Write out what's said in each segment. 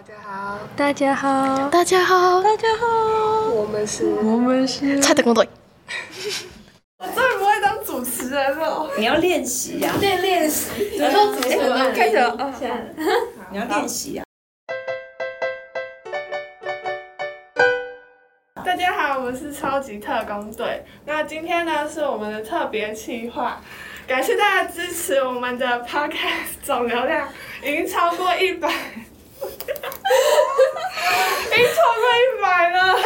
大家好，大家好，大家好，大家好，我们是，我们是菜的工队。我真的不会当主持人了。你要练习呀，练练习，然后主持人开始了，嗯，你要练习呀。大家好，我们是超级特工队。那今天呢是我们的特别企划，感谢大家支持我们的 podcast 总流量已经超过一百，已经超过一百了。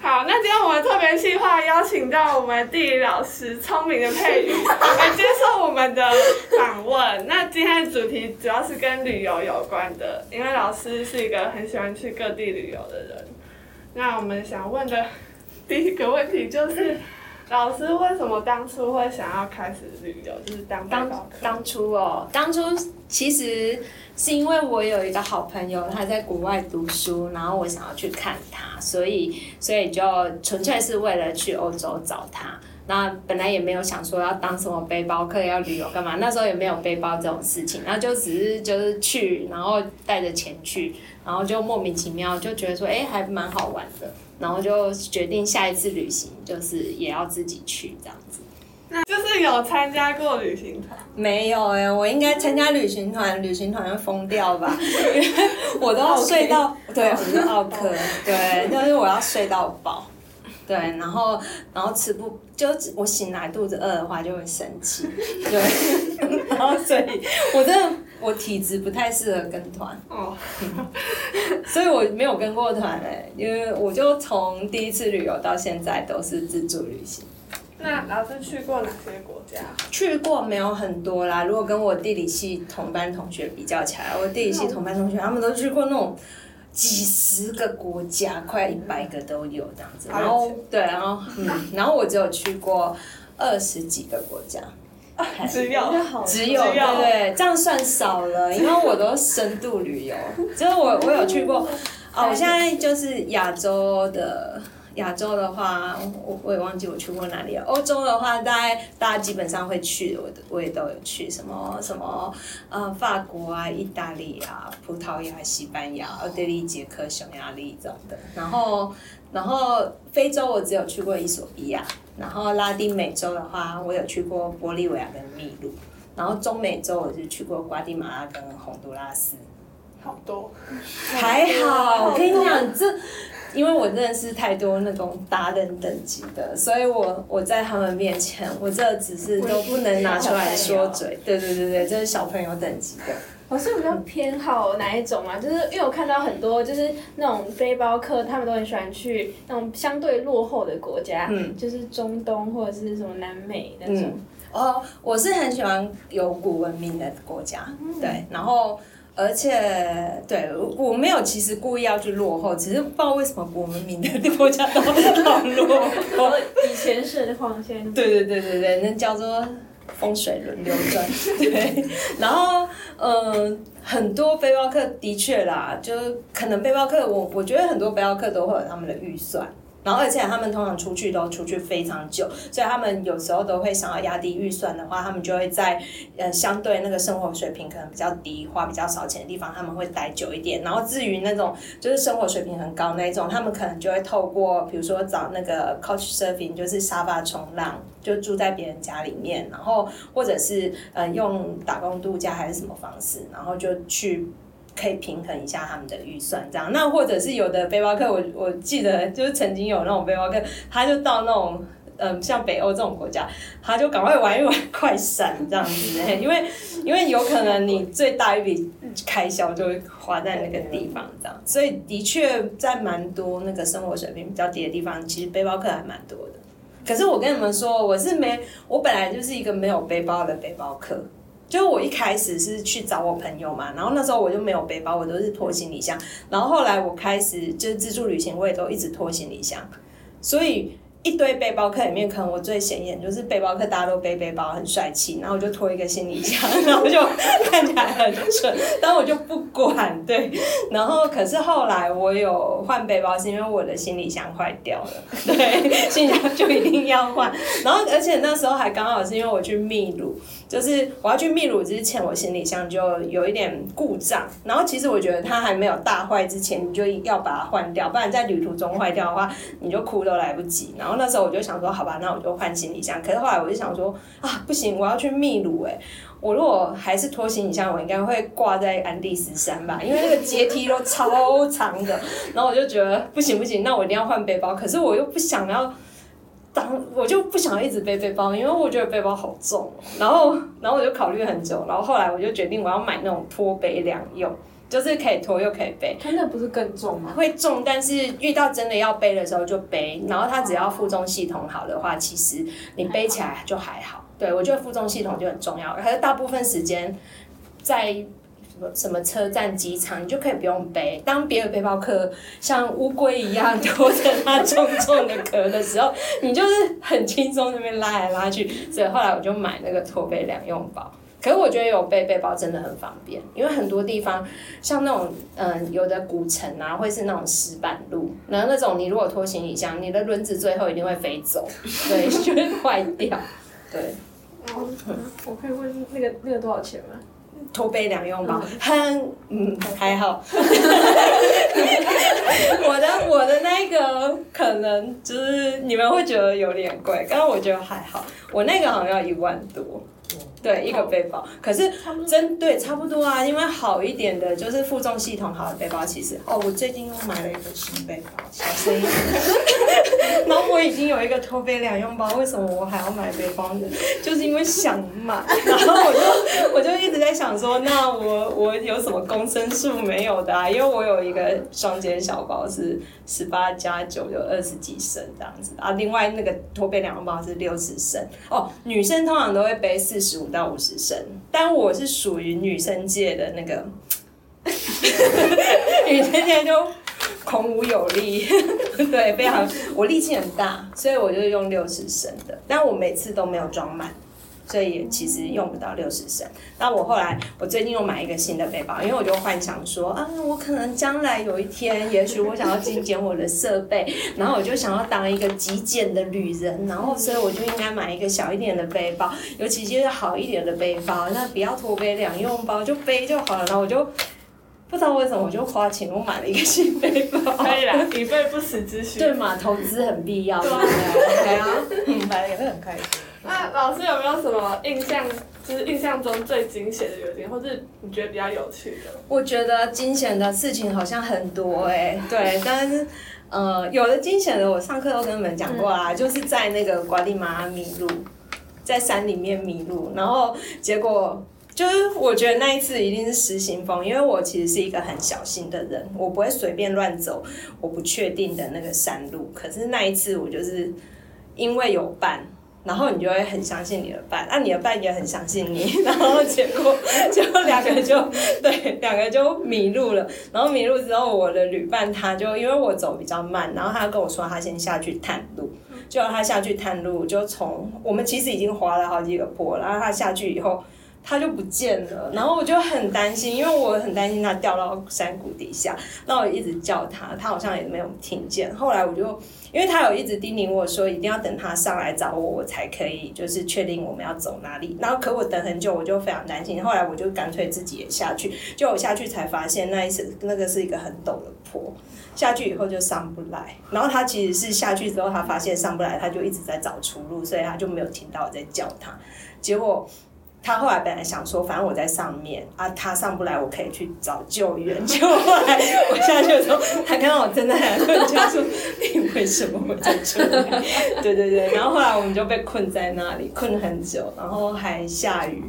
好，那今天我们特别企划邀请到我们地理老师聪明的佩瑜来接受我们的访问。那今天的主题主要是跟旅游有关的，因为老师是一个很喜欢去各地旅游的人。那我们想问的第一个问题就是，老师为什么当初会想要开始旅游，就是当当？当初哦，当初其实是因为我有一个好朋友，他在国外读书，然后我想要去看他，所以所以就纯粹是为了去欧洲找他。那本来也没有想说要当什么背包客，要旅游干嘛？那时候也没有背包这种事情，然后就只是就是去，然后带着钱去，然后就莫名其妙就觉得说，哎、还蛮好玩的，然后就决定下一次旅行就是也要自己去这样子。那就是有参加过旅行团，没有哎、我应该参加旅行团，旅行团会疯掉吧？因为我都要睡到，对，我是奥克，对，就是我要睡到饱，对，然后然后吃不，就我醒来肚子饿的话就会生气，对，然后所以我真的我体质不太适合跟团，哦，所以我没有跟过团哎、因为我就从第一次旅游到现在都是自助旅行。那老师去过哪些国家？去过没有很多啦，如果跟我地理系同班同学比较起来，我地理系同班同学他们都去过那种几十个国家，快一百个都有这样子。然后对，然后嗯，然后我只有去过二十几个国家，只有只有只有。对对，这样算少了，因为我都深度旅游，就是我我有去过。哦，我现在就是亚洲的。亚洲的话，我我也忘记我去过哪里了。欧洲的话，大概大家基本上会去的，我的我也都有去，什么什么呃法国啊、意大利啊、葡萄牙、西班牙、奥地利、捷克、匈牙利这种的。然后然后非洲我只有去过伊索比亚，然后拉丁美洲的话，我有去过玻利维亚跟秘鲁。然后中美洲我就去过瓜地马拉跟洪都拉斯，好多，还好，我跟你讲，这因为我认识太多那种达人等级的，所以我我在他们面前，我这只是都不能拿出来说嘴。对对对对，这是小朋友等级的。我是比较偏好哪一种啊？就是因为我看到很多就是那种背包客，他们都很喜欢去那种相对落后的国家，嗯就是中东或者是什么南美那种。嗯，哦，我是很喜欢有古文明的国家，对，然后。而且，对我没有其实故意要去落后，只是不知道为什么我们明的国家都好落后。以前是的话，现对对对对对，那叫做风水轮流转。对，然后嗯、呃很多背包客的确啦，就是可能背包客，我我觉得很多背包客都会有他们的预算。然后，而且他们通常出去都出去非常久，所以他们有时候都会想要压低预算的话，他们就会在呃相对那个生活水平可能比较低、花比较少钱的地方，他们会待久一点。然后至于那种就是生活水平很高那一种，他们可能就会透过比如说找那个 couch surfing，就是沙发冲浪，就住在别人家里面，然后或者是呃用打工度假还是什么方式，然后就去。可以平衡一下他们的预算，这样。那或者是有的背包客，我我记得就是曾经有那种背包客，他就到那种嗯像北欧这种国家，他就赶快玩一玩快闪这样子，因为因为有可能你最大一笔开销就会花在那个地方这样，所以的确在蛮多那个生活水平比较低的地方，其实背包客还蛮多的。可是我跟你们说，我是没，我本来就是一个没有背包的背包客。就我一开始是去找我朋友嘛，然后那时候我就没有背包，我都是拖行李箱。然后后来我开始就是自助旅行，我也都一直拖行李箱。所以一堆背包客里面，可能我最显眼就是背包客，大家都背背包，很帅气，然后我就拖一个行李箱，然后就看起来很蠢，但我就不管，对。然后可是后来我有换背包，是因为我的行李箱坏掉了，对，行李箱就一定要换。然后而且那时候还刚好是因为我去秘鲁，就是我要去秘鲁之前，我行李箱就有一点故障，然后其实我觉得它还没有大坏之前，你就要把它换掉，不然在旅途中坏掉的话，你就哭都来不及。然后那时候我就想说，好吧，那我就换行李箱。可是后来我就想说，啊，不行，我要去秘鲁哎、我如果还是拖行李箱，我应该会挂在安第斯山吧，因为那个阶梯都超长的。然后我就觉得不行不行，那我一定要换背包。可是我又不想要当，我就不想一直背背包，因为我觉得背包好重哦。然后然后我就考虑很久，然后后来我就决定我要买那种托背两用，就是可以拖又可以背。它那不是更重吗？会重，但是遇到真的要背的时候就背，然后它只要负重系统好的话，其实你背起来就还好。对我觉得负重系统就很重要，可是大部分时间在什么什么车站、机场，你就可以不用背。当别的背包客像乌龟一样拖着它重重的壳的时候，你就是很轻松那边拉来拉去。所以后来我就买那个驼背两用包。可是我觉得有背背包真的很方便，因为很多地方像那种嗯有的古城啊，会是那种石板路，然后那种你如果拖行李箱，你的轮子最后一定会飞走，对，就会坏掉。对，哦，我可以问那个那个多少钱吗？驼背两用包，很嗯还好。我的我的那个可能就是你们会觉得有点贵，但是我觉得还好。我那个好像要一万多，对，一个背包。可是真对差不多啊，因为好一点的就是负重系统好的背包，其实哦，我最近又买了一个新背包，小声一点。然后我已经有一个托背两用包，为什么我还要买背包呢？就是因为想买，然后我就我就一直在想说，那我我有什么公升数没有的啊？因为我有一个双肩小包是十八加九，就二十几升这样子啊。另外那个托背两用包是六十升哦。女生通常都会背四十五到五十升，但我是属于女生界的那个，女生界就。孔武有力，对，非常我力气很大，所以我就用六十升的，但我每次都没有装满，所以其实用不到六十升。那我后来我最近又买一个新的背包，因为我就幻想说啊，我可能将来有一天，也许我想要精简我的设备，然后我就想要当一个极简的旅人，然后所以我就应该买一个小一点的背包，尤其就是好一点的背包，那不要驼背两用包，就背就好了。然后我就。不知道为什么我就花钱，我买了一个新背包。可以啦，以备不时之需。对嘛，投资很必要。对啊对啊，买了也会很开心。那老师有没有什么印象，就是印象中最惊险的邮件，或是你觉得比较有趣的？我觉得惊险的事情好像很多哎、对，但是呃，有的惊险的我上课都跟你们讲过啦，就是在那个瓜地马拉迷路，在山里面迷路，然后结果。就是我觉得那一次一定是失心疯，因为我其实是一个很小心的人，我不会随便乱走我不确定的那个山路。可是那一次我就是因为有伴，然后你就会很相信你的伴，那、你的伴也很相信你，然后结果结果两个就对两个就迷路了。然后迷路之后，我的旅伴他就因为我走比较慢，然后他跟我说他先下去探路。结果他下去探路，就从我们其实已经滑了好几个坡，然后他下去以后。他就不见了，然后我就很担心，因为我很担心他掉到山谷底下。那我一直叫他，他好像也没有听见。后来我就，因为他有一直叮咛我说，一定要等他上来找我，我才可以就是确定我们要走哪里。然后可我等很久，我就非常担心。后来我就干脆自己也下去，就我下去才发现那一次那个是一个很陡的坡。下去以后就上不来，然后他其实是下去之后，他发现上不来，他就一直在找出路，所以他就没有听到我在叫他。结果他后来本来想说，反正我在上面啊，他上不来，我可以去找救援。结果后来我下去的时候，他看到我真的很困他说：“你为什么会在这里？” 对对对，然后后来我们就被困在那里，困了很久，然后还下雨，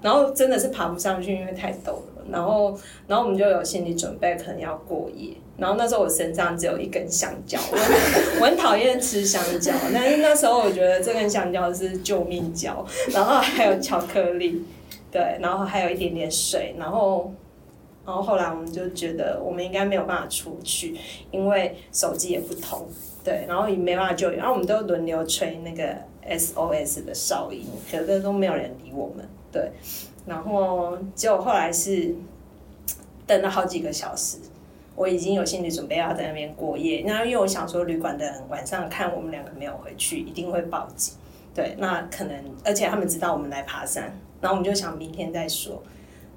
然后真的是爬不上去，因为太陡了。然后，然后我们就有心理准备，可能要过夜。然后那时候我身上只有一根香蕉，我很讨厌吃香蕉，但是那时候我觉得这根香蕉是救命蕉，然后还有巧克力，对，然后还有一点点水，然后。然后后来我们就觉得我们应该没有办法出去，因为手机也不通，对，然后也没办法救援，然后我们都轮流吹那个 SOS 的哨音，可是都没有人理我们，对，然后结果后来是等了好几个小时，我已经有心理准备要在那边过夜。那因为我想说，旅馆的人晚上看我们两个没有回去，一定会报警。对，那可能而且他们知道我们来爬山，然后我们就想明天再说。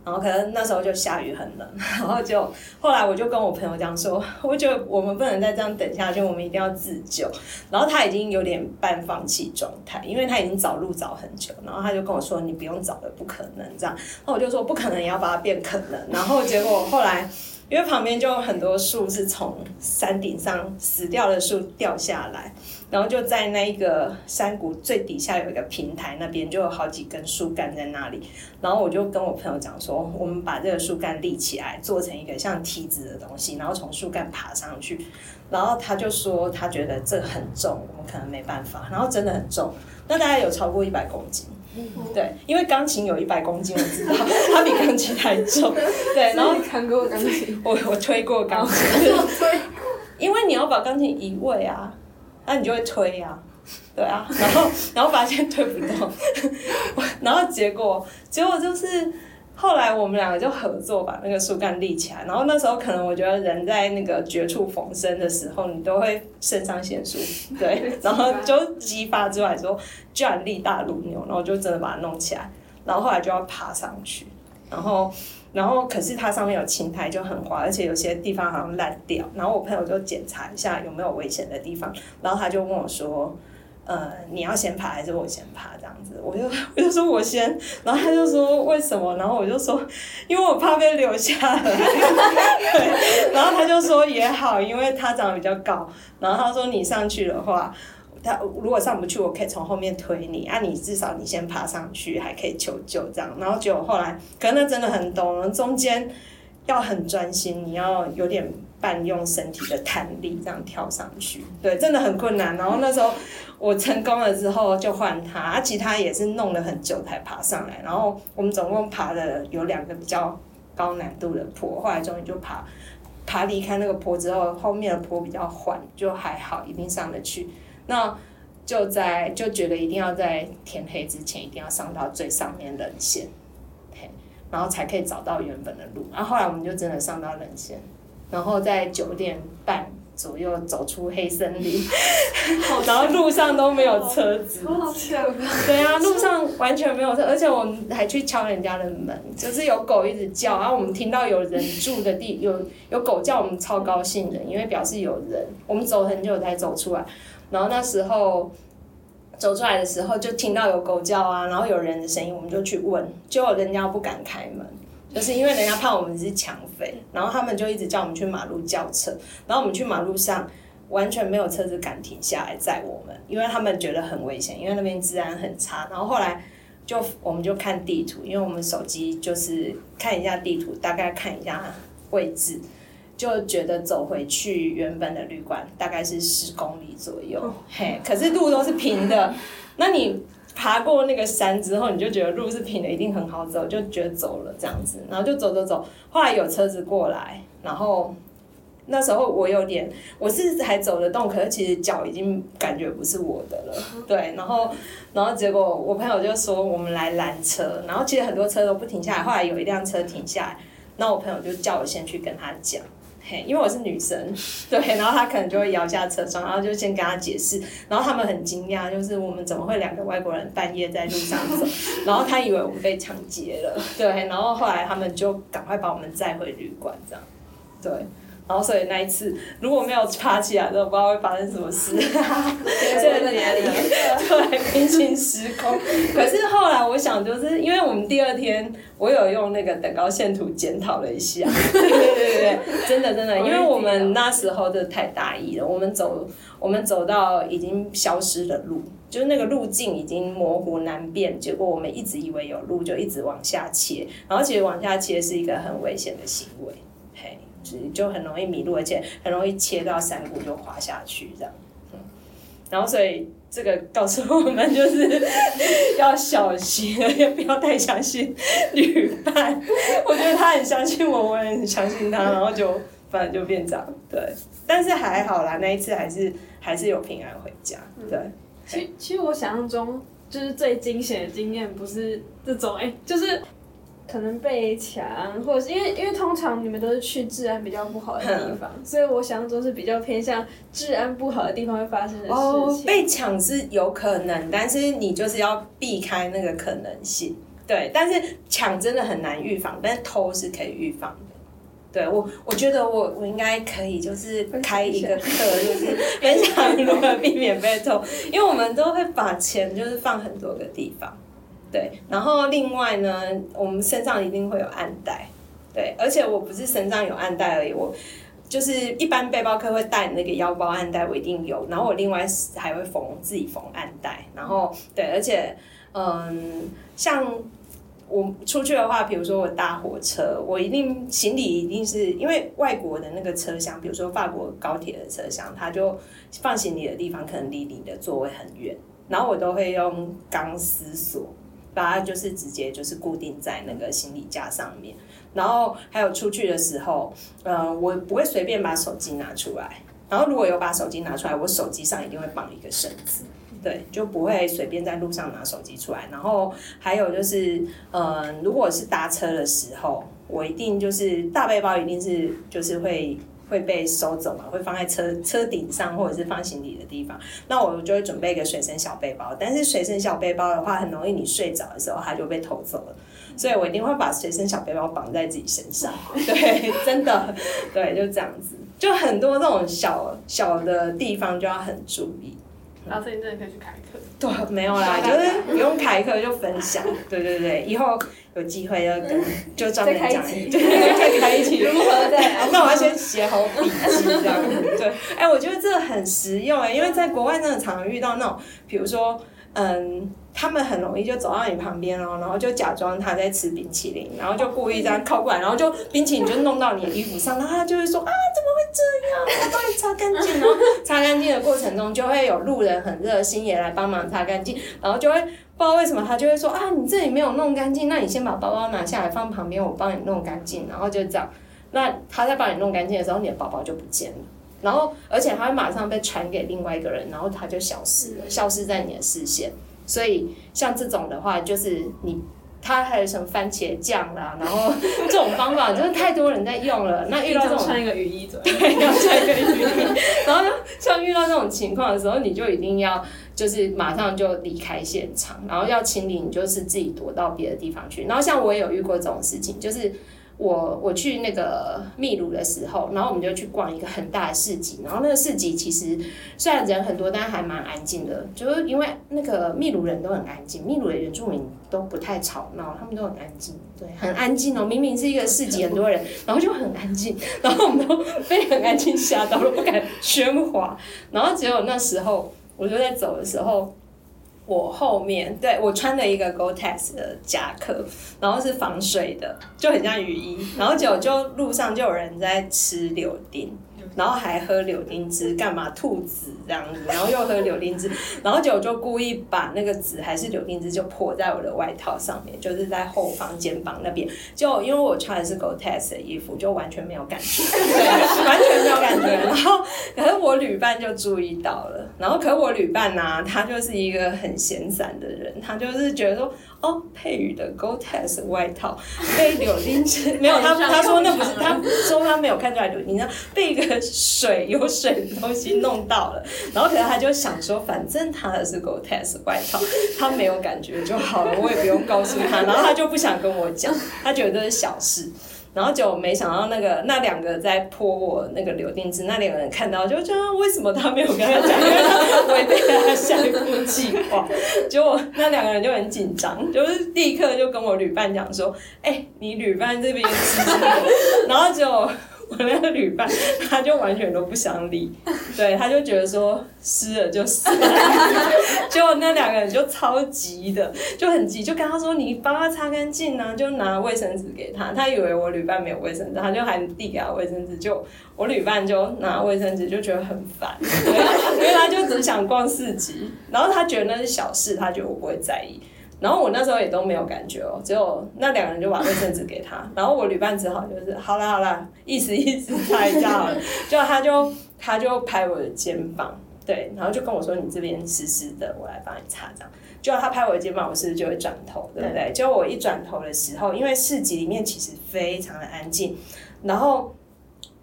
然后可能那时候就下雨很冷，然后就后来我就跟我朋友讲说，我觉得我们不能再这样等下去，我们一定要自救。然后他已经有点半放弃状态，因为他已经找路找很久，然后他就跟我说：“你不用找了，不可能这样。”那我就说：“不可能，也要把它变可能。”然后结果后来。因为旁边就有很多树是从山顶上死掉的树掉下来，然后就在那一个山谷最底下有一个平台，那边就有好几根树干在那里。然后我就跟我朋友讲说，我们把这个树干立起来，做成一个像梯子的东西，然后从树干爬上去。然后他就说他觉得这很重，我们可能没办法。然后真的很重，那大概有超过一百公斤。对，因为钢琴有一百公斤，我知道 它比钢琴还重。对，然后你弹过钢琴？我我推过钢琴，推，因为你要把钢琴移位啊，那你就会推啊，对啊，然后然后发现推不动，然后结果结果就是。后来我们两个就合作把那个树干立起来，然后那时候可能我觉得人在那个绝处逢生的时候，你都会肾上腺素，对，然后就激发出来说，居然力大如牛，然后就真的把它弄起来，然后后来就要爬上去，然后然后可是它上面有青苔就很滑，而且有些地方好像烂掉，然后我朋友就检查一下有没有危险的地方，然后他就问我说。呃，你要先爬还是我先爬这样子？我就 我就说我先，然后他就说为什么？然后我就说，因为我怕被留下来。对，然后他就说也好，因为他长得比较高。然后他说你上去的话，他如果上不去，我可以从后面推你啊。你至少你先爬上去，还可以求救这样。然后结果后来，可能那真的很陡，中间要很专心，你要有点。半用身体的弹力这样跳上去，对，真的很困难。然后那时候我成功了之后就换他，啊，其他也是弄了很久才爬上来。然后我们总共爬了有两个比较高难度的坡，后来终于就爬爬离开那个坡之后，后面的坡比较缓，就还好，一定上得去。那就在就觉得一定要在天黑之前一定要上到最上面冷线，嘿，然后才可以找到原本的路。然后后来我们就真的上到冷线。然后在九点半左右走出黑森林，然后路上都没有车子，好巧对啊，路上完全没有车，而且我们还去敲人家的门，就是有狗一直叫，然后我们听到有人住的地有有狗叫，我们超高兴的，因为表示有人。我们走很久才走出来，然后那时候走出来的时候就听到有狗叫啊，然后有人的声音，我们就去问，结果人家不敢开门。就是因为人家怕我们是抢匪，然后他们就一直叫我们去马路叫车，然后我们去马路上完全没有车子敢停下来载我们，因为他们觉得很危险，因为那边治安很差。然后后来就我们就看地图，因为我们手机就是看一下地图，大概看一下位置，就觉得走回去原本的旅馆大概是十公里左右，嘿，可是路都是平的，那你。爬过那个山之后，你就觉得路是平的，一定很好走，就觉得走了这样子，然后就走走走。后来有车子过来，然后那时候我有点，我是还走得动，可是其实脚已经感觉不是我的了。对，然后然后结果我朋友就说我们来拦车，然后其实很多车都不停下来，后来有一辆车停下来，那我朋友就叫我先去跟他讲。因为我是女生，对，然后他可能就会摇下车窗，然后就先跟他解释，然后他们很惊讶，就是我们怎么会两个外国人半夜在路上走，然后他以为我们被抢劫了，对，然后后来他们就赶快把我们载回旅馆，这样，对，然后所以那一次如果没有爬起来，都不知道会发生什么事，在哪里？对，平行时空。可是后来我想，就是因为我们第二天。我有用那个等高线图检讨了一下，对对对对，真的真的，因为我们那时候的太大意了，我们走我们走到已经消失的路，就是那个路径已经模糊难辨，结果我们一直以为有路，就一直往下切，然后其实往下切是一个很危险的行为，嘿，就很容易迷路，而且很容易切到山谷就滑下去这样，嗯，然后所以。这个告诉我们就是 要小心，也不要太相信旅伴。我觉得他很相信我，我也很相信他，然后就反正就变这样。对，但是还好啦，那一次还是还是有平安回家。对，其其实我想象中就是最惊险的经验不是这种，哎，就是。可能被抢，或者是因为因为通常你们都是去治安比较不好的地方，所以我想中是比较偏向治安不好的地方会发生的事情。被抢是有可能，但是你就是要避开那个可能性。对，但是抢真的很难预防，但是偷是可以预防的。对我，我觉得我我应该可以，就是开一个课，就是分享如何避免被偷，因为我们都会把钱就是放很多个地方，对，然后另外呢，我们身上一定会有暗袋，对，而且我不是身上有暗袋而已，我就是一般背包客会带那个腰包暗袋，我一定有，然后我另外还会缝自己缝暗袋，然后对，而且嗯，像。我出去的话，比如说我搭火车，我一定行李一定是因为外国的那个车厢，比如说法国高铁的车厢，它就放行李的地方可能离你的座位很远，然后我都会用钢丝锁。把它就是直接就是固定在那个行李架上面，然后还有出去的时候，呃，我不会随便把手机拿出来，然后如果有把手机拿出来，我手机上一定会绑一个绳子。对，就不会随便在路上拿手机出来。然后还有就是，嗯，如果是搭车的时候，我一定就是大背包一定是就是会会被收走嘛，会放在车车顶上或者是放行李的地方。那我就会准备一个随身小背包。但是随身小背包的话，很容易你睡着的时候它就被偷走了，所以我一定会把随身小背包绑在自己身上。对，真的，对，就这样子，就很多这种小小的地方就要很注意。老师，你真的可以去开课。对，没有啦，就是不用开课就分享。对对对，以后有机会要跟 就专门讲，对，再开一起 如何在？那我要先写好笔记这样。对，哎，我觉得这很实用哎，因为在国外真的常常遇到那种，比如说。嗯，他们很容易就走到你旁边哦，然后就假装他在吃冰淇淋，然后就故意这样靠过来，然后就冰淇淋就弄到你的衣服上，然后他就会说啊，怎么会这样？我帮你擦干净。的过程中，就会有路人很热心也来帮忙擦干净，然后就会不知道为什么他就会说啊，你这里没有弄干净，那你先把包包拿下来放旁边，我帮你弄干净。然后就这样，那他在帮你弄干净的时候，你的包包就不见了。然后，而且它会马上被传给另外一个人，然后它就消失了，消失在你的视线。所以像这种的话，就是你，它还有什么番茄酱啦，然后 这种方法就是太多人在用了。那遇到这种穿一个雨衣，对，要穿一个雨衣。然后像遇到这种情况的时候，你就一定要就是马上就离开现场，然后要清理，你就是自己躲到别的地方去。然后像我也有遇过这种事情，就是。我我去那个秘鲁的时候，然后我们就去逛一个很大的市集，然后那个市集其实虽然人很多，但还蛮安静的，就是因为那个秘鲁人都很安静，秘鲁的原住民都不太吵闹，他们都很安静，对，很安静哦。明明是一个市集，很多人，然后就很安静，然后我们都被很安静吓到了，不敢喧哗。然后只有那时候，我就在走的时候。我后面对我穿了一个 Gore-Tex 的夹克，然后是防水的，就很像雨衣。然后就就路上就有人在吃柳丁。然后还喝柳丁汁，干嘛吐籽这样子？然后又喝柳丁汁，然后就就故意把那个籽还是柳丁汁就泼在我的外套上面，就是在后方肩膀那边。就因为我穿的是 Gore-Tex 的衣服，就完全没有感觉，完全没有感觉。然后可是我旅伴就注意到了，然后可是我旅伴呢，他就是一个很闲散的人，他就是觉得说。哦，佩宇的 Gore-Tex 外套被柳丁汁 没有，他他说那不是，他说他没有看出来柳丁汁被一个水有水的东西弄到了，然后可能他就想说，反正他的是 GOTEX 外套，他没有感觉就好了，我也不用告诉他，然后他就不想跟我讲，他觉得这是小事。然后就没想到那个那两个在泼我那个柳丁汁，那两个人看到就觉得为什么他没有跟他讲，因为他违背了他下一步计划。结果那两个人就很紧张，就是立刻就跟我旅伴讲说：“哎，你旅伴这边？”然后就。我那个旅伴，他就完全都不想理，对，他就觉得说湿了就湿了，结果那两个人就超急的，就很急，就跟他说你帮他擦干净啊，就拿卫生纸给他，他以为我旅伴没有卫生纸，他就还递给他卫生纸，就我旅伴就拿卫生纸就觉得很烦，因为他就只想逛市集，然后他觉得那是小事，他觉得我不会在意。然后我那时候也都没有感觉哦，只有那两个人就把卫生纸给他，然后我旅伴只好就是好啦好啦，意思意思擦一下好了，就他就他就拍我的肩膀，对，然后就跟我说你这边湿湿的，我来帮你擦这样。就他拍我的肩膀，我是不是就会转头，对不对？就我一转头的时候，因为市集里面其实非常的安静，然后。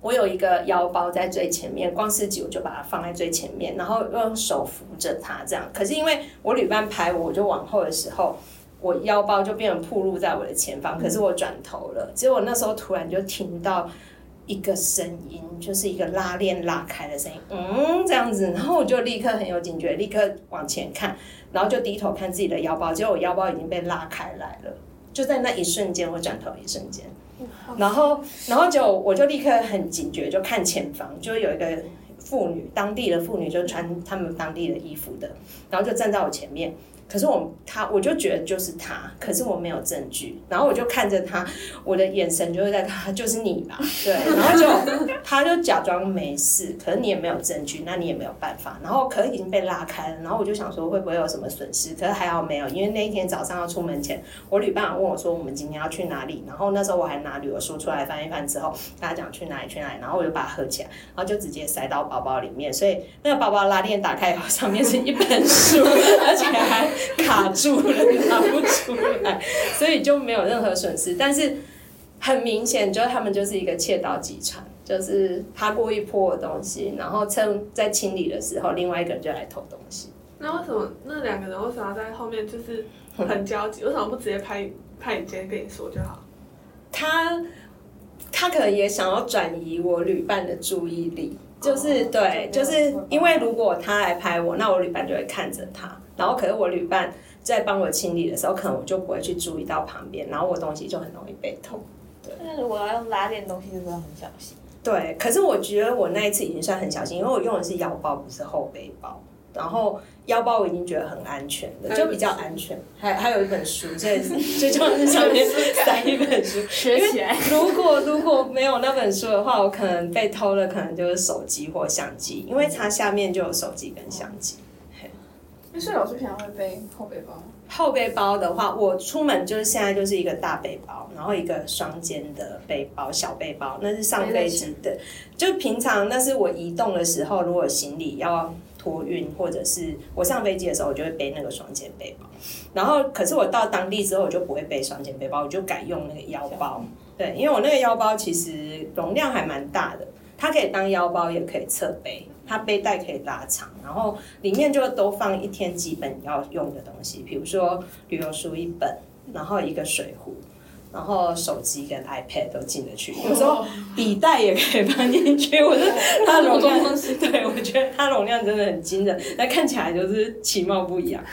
我有一个腰包在最前面，光四级我就把它放在最前面，然后用手扶着它这样。可是因为我旅伴拍我，我就往后的时候，我腰包就变成暴露在我的前方，可是我转头了，结果那时候突然就听到一个声音，就是一个拉链拉开的声音，嗯，这样子，然后我就立刻很有警觉，立刻往前看，然后就低头看自己的腰包，结果我腰包已经被拉开来了，就在那一瞬间，我转头一瞬间，然后，然后就我就立刻很警觉，就看前方，就有一个妇女，当地的妇女就穿他们当地的衣服的，然后就站在我前面。可是我他我就觉得就是他，可是我没有证据，然后我就看着他，我的眼神就会在他，就是你吧，对，然后就 他就假装没事，可是你也没有证据，那你也没有办法，然后可是已经被拉开了，然后我就想说会不会有什么损失，可是还好没有，因为那一天早上要出门前，我旅伴问我说我们今天要去哪里，然后那时候我还拿旅游书出来翻一翻之后，跟他讲去哪里去哪里，然后我就把它合起来，然后就直接塞到包包里面，所以那个包包拉链打开以后，上面是一本书，而且还。卡住了，拿不出来，所以就没有任何损失。但是很明显，就是他们就是一个窃盗集团，就是他故意破东西，然后趁在清理的时候，另外一个人就来偷东西。那为什么那两个人为什么要在后面就是很焦急？为什么不直接拍拍你今天跟你说就好？他他可能也想要转移我旅伴的注意力，就是对，就是因为如果他来拍我，那我旅伴就会看着他。然后，可是我旅伴在帮我清理的时候，可能我就不会去注意到旁边，然后我东西就很容易被偷。对，那如果要用拉链东西，是不是要很小心？对，可是我觉得我那一次已经算很小心，因为我用的是腰包，不是后背包。然后腰包我已经觉得很安全了，就比较安全。还还有一本书，这这就是上面塞一本书。学起来。如果如果没有那本书的话，我可能被偷了，可能就是手机或相机，因为它下面就有手机跟相机。所以老师平常会背后背包。后背包的话，我出门就是现在就是一个大背包，然后一个双肩的背包，小背包那是上飞机的。就平常那是我移动的时候，如果行李要托运，或者是我上飞机的时候，我就会背那个双肩背包。然后，可是我到当地之后，我就不会背双肩背包，我就改用那个腰包。对，因为我那个腰包其实容量还蛮大的，它可以当腰包，也可以侧背。它背带可以拉长，然后里面就都放一天基本要用的东西，比如说旅游书一本，然后一个水壶，然后手机跟 iPad 都进得去，有时候笔袋也可以放进去。我觉得它容量，对我觉得它容量真的很惊人，那看起来就是其貌不扬。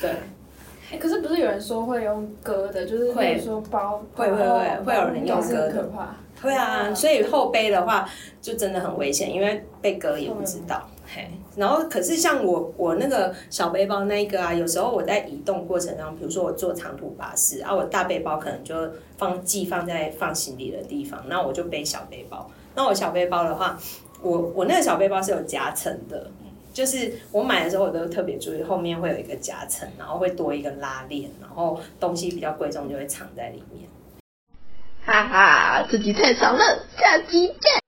对，可是不是有人说会用割的，就是会说包会会会会有人用割的，可怕。会啊，所以后背的话就真的很危险，因为被割也不知道。嘿，然后可是像我我那个小背包那一个啊，有时候我在移动过程中，比如说我坐长途巴士啊，我大背包可能就放寄放在放行李的地方，那我就背小背包。那我小背包的话，我我那个小背包是有夹层的，就是我买的时候我都特别注意后面会有一个夹层，然后会多一个拉链，然后东西比较贵重就会藏在里面。哈哈，自己太强了，下期见。